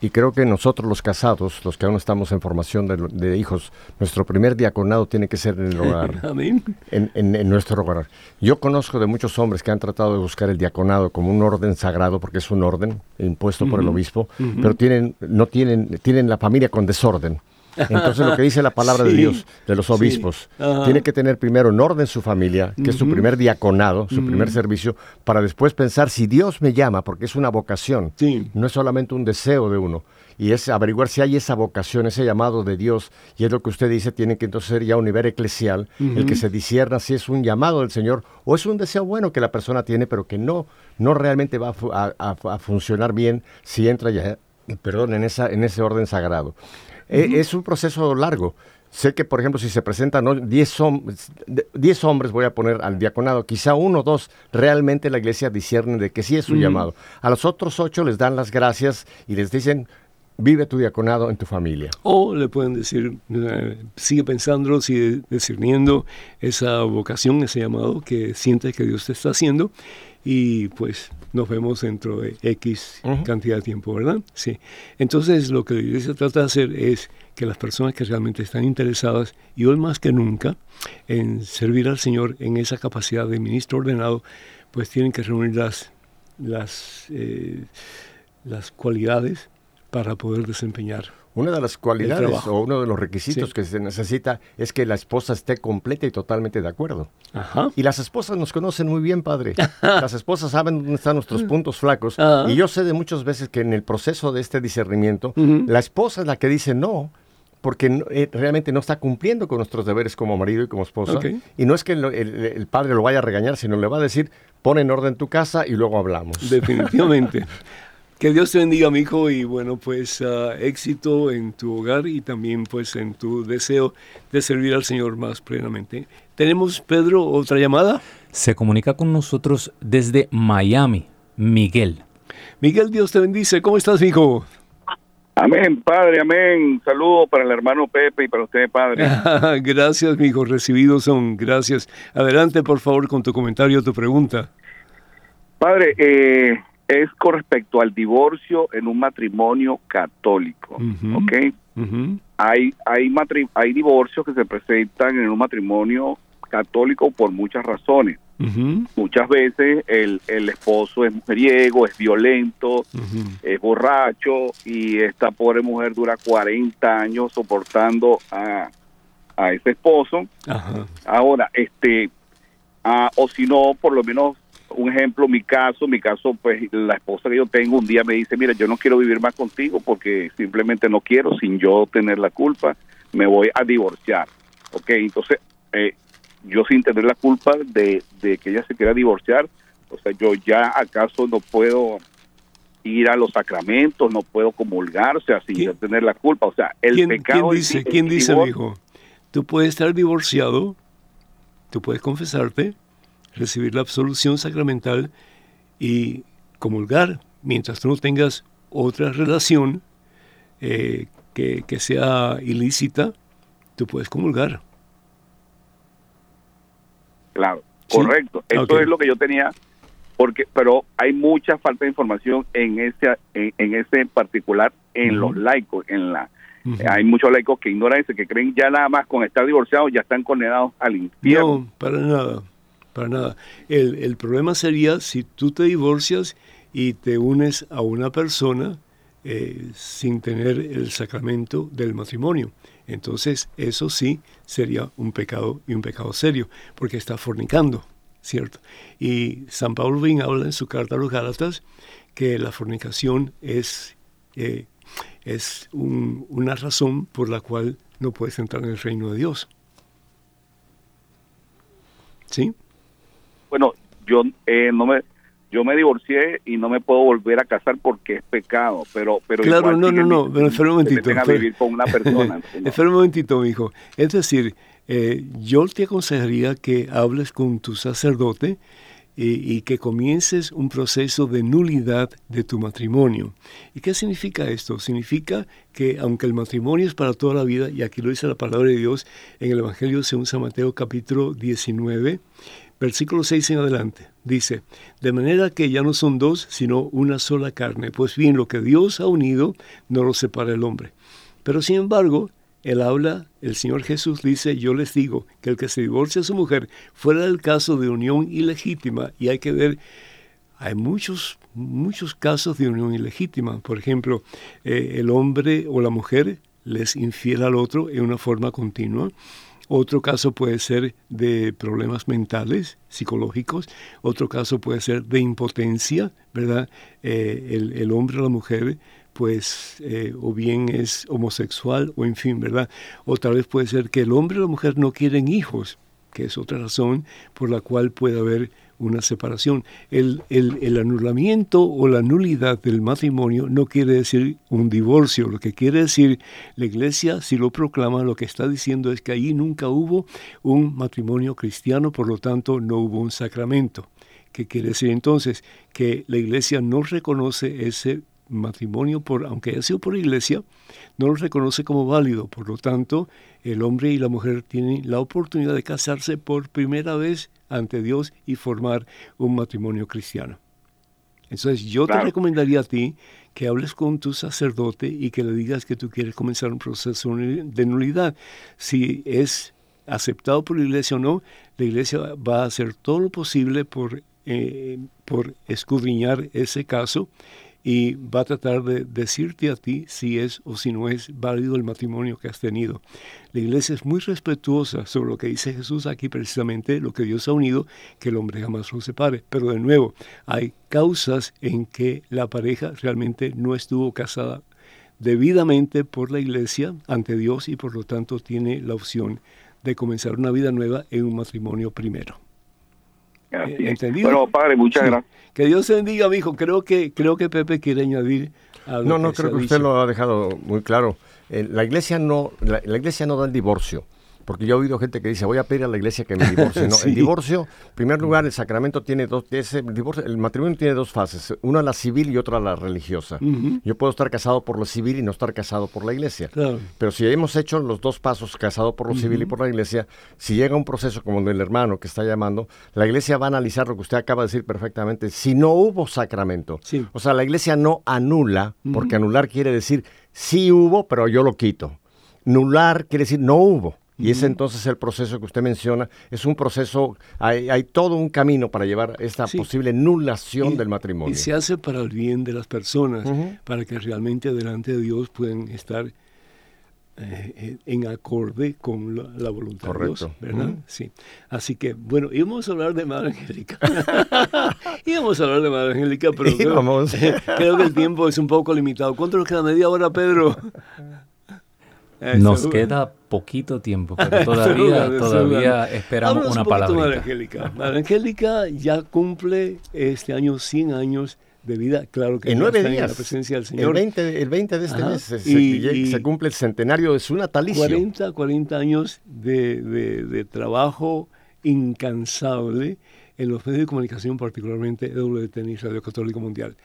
Y creo que nosotros los casados, los que aún estamos en formación de, hijos, nuestro primer diaconado tiene que ser en el hogar. (laughs) Amén. En, en, nuestro hogar. Yo conozco de muchos hombres que han tratado de buscar el diaconado como un orden sagrado, porque es un orden impuesto por el obispo, pero tienen, no tienen, tienen la familia con desorden. Entonces lo que dice la palabra de Dios, de los obispos, tiene que tener primero en orden su familia, que es su primer diaconado, su primer servicio, para después pensar si Dios me llama, porque es una vocación, no es solamente un deseo de uno. y es averiguar si hay esa vocación, ese llamado de Dios, y es lo que usted dice, tiene que entonces ser ya un nivel eclesial, el que se disierna si es un llamado del Señor o es un deseo bueno que la persona tiene, pero que no, no realmente va a, funcionar bien si entra ya, perdón, en, esa, en ese orden sagrado. E, es un proceso largo. Sé que, por ejemplo, si se presentan 10 hombres, voy a poner al diaconado, quizá uno o dos realmente la iglesia discierne de que sí es su llamado. A los otros ocho les dan las gracias y les dicen, vive tu diaconado en tu familia. O le pueden decir, eh, sigue pensando, sigue discerniendo esa vocación, ese llamado que sientes que Dios te está haciendo y pues nos vemos dentro de X cantidad de tiempo, ¿verdad? Sí. Entonces lo que la iglesia trata de hacer es que las personas que realmente están interesadas, y hoy más que nunca, en servir al Señor en esa capacidad de ministro ordenado, pues tienen que reunir las, las, eh, las cualidades para poder desempeñar una de las cualidades o uno de los requisitos que se necesita es que la esposa esté completa y totalmente de acuerdo. Y las esposas nos conocen muy bien, padre. (laughs) las esposas saben dónde están nuestros puntos flacos. Y yo sé de muchas veces que en el proceso de este discernimiento, la esposa es la que dice no, porque eh, realmente no está cumpliendo con nuestros deberes como marido y como esposa. Y no es que el, padre lo vaya a regañar, sino le va a decir, pon en orden tu casa y luego hablamos. Definitivamente. (laughs) Que Dios te bendiga, mi hijo, y bueno, pues ah, éxito en tu hogar y también pues en tu deseo de servir al Señor más plenamente. ¿Tenemos, Pedro, otra llamada? Se comunica con nosotros desde Miami, Miguel. Miguel, Dios te bendice. ¿Cómo estás, hijo? Amén, Padre, amén. Saludo para el hermano Pepe y para usted, Padre. (laughs) gracias, mi hijo. Recibidos son. Gracias. Adelante, por favor, con tu comentario, tu pregunta. Padre, eh, es con respecto al divorcio en un matrimonio católico, ¿ok? Hay hay hay divorcios que se presentan en un matrimonio católico por muchas razones. Muchas veces el, el, esposo es mujeriego, es violento, es borracho y esta pobre mujer dura 40 años soportando a, a ese esposo. Ahora, este, ah, o si no, por lo menos un ejemplo, mi caso, mi caso, pues la esposa que yo tengo un día me dice, mira, yo no quiero vivir más contigo porque simplemente no quiero, sin yo tener la culpa, me voy a divorciar. Ok, entonces eh, yo sin tener la culpa de, que ella se quiera divorciar, o sea, yo ya acaso no puedo ir a los sacramentos, no puedo comulgarse así sin tener la culpa, o sea, el pecado... ¿Quién dice, ¿quién dice, hijo? Tú puedes estar divorciado, tú puedes confesarte, recibir la absolución sacramental y comulgar mientras tú no tengas otra relación eh, que, sea ilícita, tú puedes comulgar. Claro, correcto. Eso es lo que yo tenía, porque pero hay mucha falta de información en ese en, ese particular en los laicos, en la hay muchos laicos que ignoran eso, que creen ya nada más con estar divorciados ya están condenados al infierno. No, para nada para nada. El, el, problema sería si tú te divorcias y te unes a una persona eh, sin tener el sacramento del matrimonio. Entonces eso sí sería un pecado y un pecado serio, porque está fornicando, ¿cierto? Y San Pablo bien habla en su carta a los Gálatas que la fornicación es, eh, es una razón por la cual no puedes entrar en el reino de Dios. ¿Sí? Bueno, yo eh, no me yo me divorcié y no me puedo volver a casar porque es pecado, pero pero claro, no, no, no, pero espera un momentito. Espera, vivir con una persona. (laughs) espera un momentito, mi hijo. Es decir, eh, yo te aconsejaría que hables con tu sacerdote y, que comiences un proceso de nulidad de tu matrimonio. ¿Y qué significa esto? Significa que aunque el matrimonio es para toda la vida, y aquí lo dice la palabra de Dios en el Evangelio según San Mateo capítulo 19, Versículo 6 en adelante dice, de manera que ya no son dos, sino una sola carne. Pues bien, lo que Dios ha unido no lo separa el hombre. Pero sin embargo, él habla, el Señor Jesús dice, yo les digo que el que se divorcia a su mujer fuera del caso de unión ilegítima, y hay que ver, hay muchos, muchos casos de unión ilegítima. Por ejemplo, eh, el hombre o la mujer les infiel al otro en una forma continua. Otro caso puede ser de problemas mentales, psicológicos. Otro caso puede ser de impotencia, ¿verdad? Eh, el, hombre o la mujer pues eh, o bien es homosexual o en fin, ¿verdad? O tal vez puede ser que el hombre y la mujer no quieren hijos, que es otra razón por la cual puede haber una separación. El, el, anulamiento o la nulidad del matrimonio no quiere decir un divorcio, lo que quiere decir la iglesia si lo proclama, lo que está diciendo es que allí nunca hubo un matrimonio cristiano, por lo tanto no hubo un sacramento. ¿Qué quiere decir entonces? Que la iglesia no reconoce ese matrimonio, por, aunque haya sido por iglesia, no lo reconoce como válido. Por lo tanto, el hombre y la mujer tienen la oportunidad de casarse por primera vez ante Dios y formar un matrimonio cristiano. Entonces yo te recomendaría a ti que hables con tu sacerdote y que le digas que tú quieres comenzar un proceso de nulidad. Si es aceptado por la iglesia o no, la iglesia va a hacer todo lo posible por, eh, por escudriñar ese caso y va a tratar de decirte a ti si es o si no es válido el matrimonio que has tenido. La iglesia es muy respetuosa sobre lo que dice Jesús aquí precisamente, lo que Dios ha unido, que el hombre jamás lo separe. Pero de nuevo, hay causas en que la pareja realmente no estuvo casada debidamente por la iglesia ante Dios y por lo tanto tiene la opción de comenzar una vida nueva en un matrimonio primero. Eh, ¿Entendido? Bueno, padre, muchas gracias. Que Dios te bendiga, mi hijo. Creo que, creo que Pepe quiere añadir algo. No, no, creo que usted lo ha dejado muy claro. Eh, la iglesia no, la iglesia no da el divorcio. Porque yo he oído gente que dice, voy a pedir a la iglesia que me divorcie. (laughs) No, el divorcio, en primer lugar, el sacramento tiene dos, ese, el, divorcio, el matrimonio tiene dos fases, una la civil y otra la religiosa. Yo puedo estar casado por lo civil y no estar casado por la iglesia. Pero si hemos hecho los dos pasos, casado por lo civil y por la iglesia, si llega un proceso como el del hermano que está llamando, la iglesia va a analizar lo que usted acaba de decir perfectamente, si no hubo sacramento. O sea, la iglesia no anula, porque anular quiere decir sí hubo, pero yo lo quito. Nular quiere decir no hubo. Y ese entonces el proceso que usted menciona es un proceso, hay, hay todo un camino para llevar esta posible nulación del matrimonio. Y se hace para el bien de las personas, para que realmente delante de Dios puedan estar eh, eh, en acorde con la, voluntad de Dios, ¿verdad? Sí. Así que, bueno, íbamos a hablar de Madre Angélica. (laughs) íbamos a hablar de Madre Angélica, pero (laughs) creo, (laughs) creo, que el tiempo es un poco limitado. ¿Cuánto nos queda? ¿Media hora, Pedro? Nos queda poquito tiempo, pero (laughs) todavía, todavía esperamos una palabra. Madre Angélica. Madre Angélica ya cumple este año 100 años de vida, claro que en nueve días, en la presencia del Señor. El 20, el 20 de este mes se, y, se, cumple el centenario de su natalicio. 40, 40 años de, de, de trabajo incansable en los medios de comunicación, particularmente WTN y Radio Católico Mundial.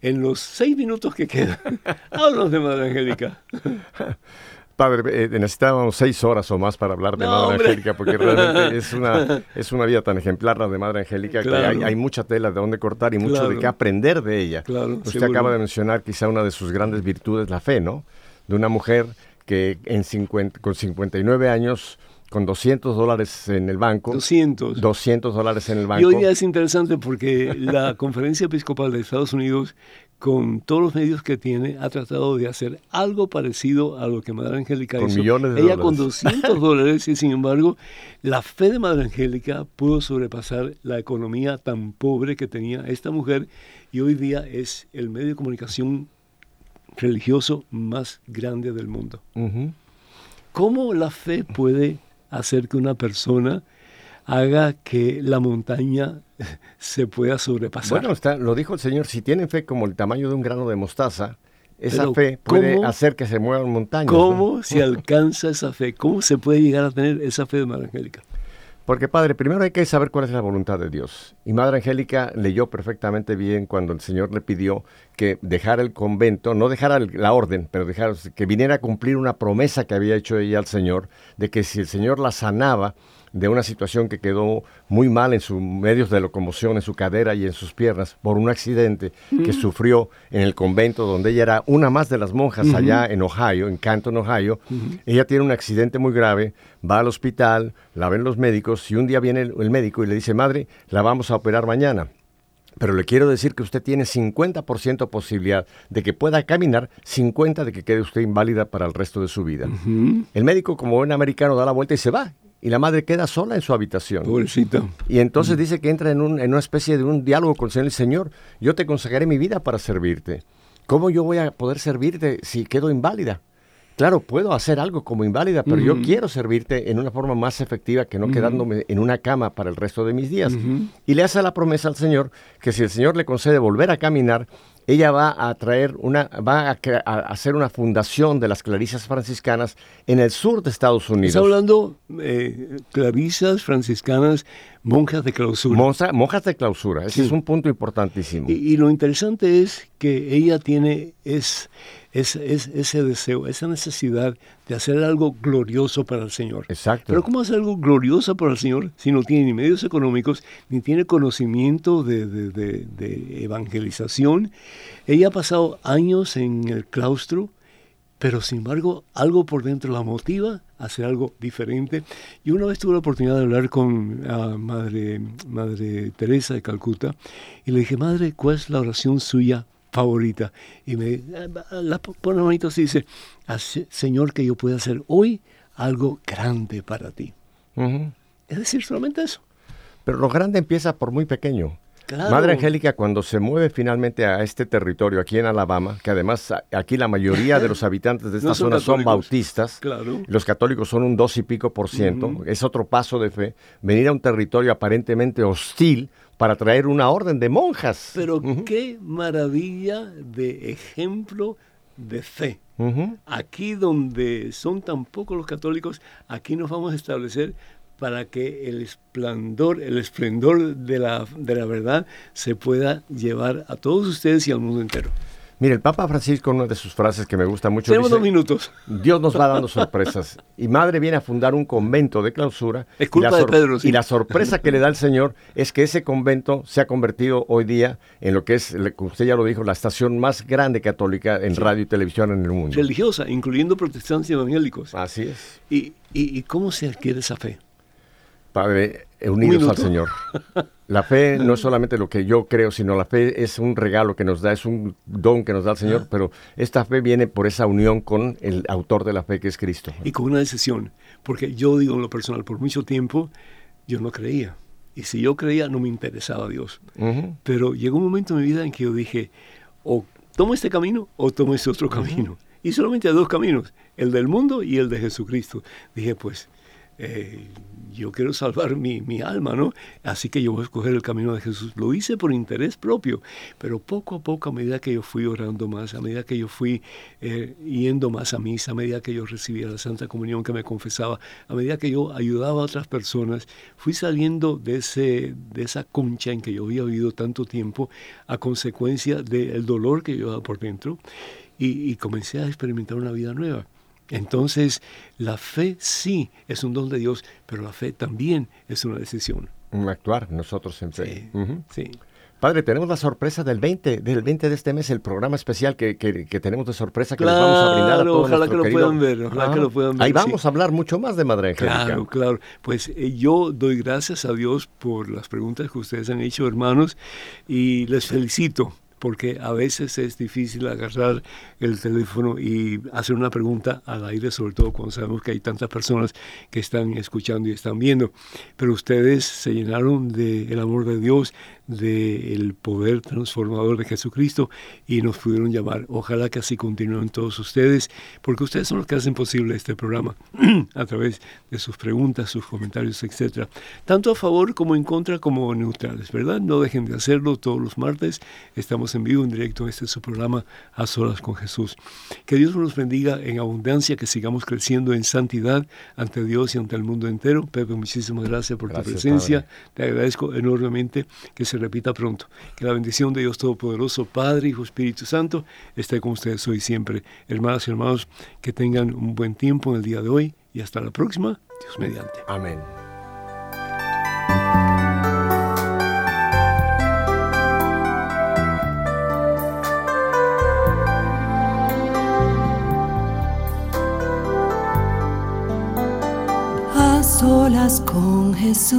En los seis minutos que quedan, (laughs) háblanos de Madre Angélica. (laughs) Padre, eh, necesitábamos seis horas o más para hablar de Madre Angélica, porque realmente (laughs) es una, es una vida tan ejemplar la de Madre Angélica que hay, mucha tela de dónde cortar y mucho de qué aprender de ella. Usted acaba de mencionar quizá una de sus grandes virtudes, la fe, ¿no? De una mujer que en 50, con 59 años con 200 dólares en el banco. 200. 200 dólares en el banco. Y hoy día es interesante porque la (laughs) Conferencia Episcopal de Estados Unidos con todos los medios que tiene, ha tratado de hacer algo parecido a lo que Madre Angélica con hizo. Millones de Ella dólares. con 200 (laughs) dólares y sin embargo la fe de Madre Angélica pudo sobrepasar la economía tan pobre que tenía esta mujer y hoy día es el medio de comunicación religioso más grande del mundo. ¿Cómo la fe puede hacer que una persona haga que la montaña (laughs) se pueda sobrepasar. Bueno, está, lo dijo el Señor, si tienen fe como el tamaño de un grano de mostaza, esa fe puede hacer que se muevan montañas. ¿Cómo se alcanza esa fe? ¿Cómo se puede llegar a tener esa fe de Madre Angélica? Porque Padre, primero hay que saber cuál es la voluntad de Dios. Y Madre Angélica leyó perfectamente bien cuando el Señor le pidió que dejara el convento, no dejara la orden, pero dejara, que viniera a cumplir una promesa que había hecho ella al Señor, de que si el Señor la sanaba, de una situación que quedó muy mal en sus medios de locomoción, en su cadera y en sus piernas, por un accidente que sufrió en el convento donde ella era una más de las monjas allá en Ohio, en Canton, Ohio. Ella tiene un accidente muy grave, va al hospital, la ven los médicos y un día viene el, médico y le dice, madre, la vamos a operar mañana. Pero le quiero decir que usted tiene 50% posibilidad de que pueda caminar, 50% de que quede usted inválida para el resto de su vida. El médico, como buen americano, da la vuelta y se va y la madre queda sola en su habitación. Pobrecito. Y entonces dice que entra en, una especie de un diálogo con el Señor. Yo te consagraré mi vida para servirte. ¿Cómo yo voy a poder servirte si quedo inválida? Claro, puedo hacer algo como inválida, pero yo quiero servirte en una forma más efectiva que no quedándome en una cama para el resto de mis días. Y le hace la promesa al Señor que si el Señor le concede volver a caminar, ella va a traer una, va a, hacer una fundación de las clarisas franciscanas en el sur de Estados Unidos. Está hablando eh, clarisas franciscanas, monjas de clausura. monjas de clausura, ese es un punto importantísimo. Y, lo interesante es que ella tiene es, es, ese deseo, esa necesidad de hacer algo glorioso para el Señor. Exacto. Pero ¿cómo hacer algo glorioso para el Señor si no tiene ni medios económicos, ni tiene conocimiento de, de, evangelización? Ella ha pasado años en el claustro, pero sin embargo algo por dentro la motiva a hacer algo diferente. Y una vez tuve la oportunidad de hablar con uh, madre, madre Teresa de Calcuta y le dije, Madre, ¿cuál es la oración suya favorita. Y me la pone bonito y dice, Señor, que yo pueda hacer hoy algo grande para ti. Es decir, solamente eso. Pero lo grande empieza por muy pequeño. Madre Angélica, cuando se mueve finalmente a este territorio aquí en Alabama, que además aquí la mayoría de los (laughs) habitantes de esta zona son bautistas, los católicos son un dos y pico por ciento, es otro paso de fe, venir a un territorio aparentemente hostil, para traer una orden de monjas. Pero qué maravilla de ejemplo de fe. Aquí donde son tan pocos los católicos, aquí nos vamos a establecer para que el esplendor, el esplendor de la, de la verdad se pueda llevar a todos ustedes y al mundo entero. Mire, el Papa Francisco, una de sus frases que me gusta mucho. Tenemos dos minutos. Dios nos va dando sorpresas. Y Madre viene a fundar un convento de clausura. Es culpa de Pedro, Y la sorpresa que le da el Señor es que ese convento se ha convertido hoy día en lo que es, como usted ya lo dijo, la estación más grande católica en radio y televisión en el mundo. Religiosa, incluyendo protestantes y evangélicos. Así es. ¿Y, y, y cómo se adquiere esa fe? Padre, unidos al Señor. (laughs) La fe no es solamente lo que yo creo, sino la fe es un regalo que nos da, es un don que nos da el Señor, pero esta fe viene por esa unión con el autor de la fe que es Cristo. Y con una decisión, porque yo digo en lo personal, por mucho tiempo yo no creía. Y si yo creía, no me interesaba Dios. Pero llegó un momento en mi vida en que yo dije, o tomo este camino o tomo este otro camino. Y solamente hay dos caminos, el del mundo y el de Jesucristo. Dije, pues eh, yo quiero salvar mi, mi, alma, ¿no? Así que yo voy a escoger el camino de Jesús. Lo hice por interés propio, pero poco a poco, a medida que yo fui orando más, a medida que yo fui eh, yendo más a misa, a medida que yo recibía la Santa Comunión que me confesaba, a medida que yo ayudaba a otras personas, fui saliendo de, ese, de esa concha en que yo había vivido tanto tiempo a consecuencia del dolor que yo llevaba por dentro y, y comencé a experimentar una vida nueva. Entonces, la fe sí es un don de Dios, pero la fe también es una decisión. Actuar nosotros siempre. Sí, Padre, tenemos la sorpresa del 20, del 20 de este mes, el programa especial que, tenemos de sorpresa que les vamos a brindar a todos Ojalá que lo puedan ver, ojalá que lo puedan ver. Ahí vamos a hablar mucho más de Madre Angélica. Claro, claro. Pues eh, yo doy gracias a Dios por las preguntas que ustedes han hecho, hermanos, y les felicito porque a veces es difícil agarrar el teléfono y hacer una pregunta al aire, sobre todo cuando sabemos que hay tantas personas que están escuchando y están viendo. Pero ustedes se llenaron del amor de Dios, del poder transformador de Jesucristo y nos pudieron llamar. Ojalá que así continúen todos ustedes, porque ustedes son los que hacen posible este programa (clears throat) a través de sus preguntas, sus comentarios, etcétera, tanto a favor como en contra como neutrales, ¿verdad? No dejen de hacerlo todos los martes. Estamos en vivo, en directo, este es su programa A Solas con Jesús. Que Dios nos bendiga en abundancia, que sigamos creciendo en santidad ante Dios y ante el mundo entero. Pepe, muchísimas gracias por tu presencia. Te agradezco enormemente que se repita pronto. Que la bendición de Dios Todopoderoso, Padre, Hijo, Espíritu Santo, esté con ustedes hoy siempre. Hermanas y hermanos, que tengan un buen tiempo en el día de hoy y hasta la próxima, Dios mediante. Amén. A solas con Jesús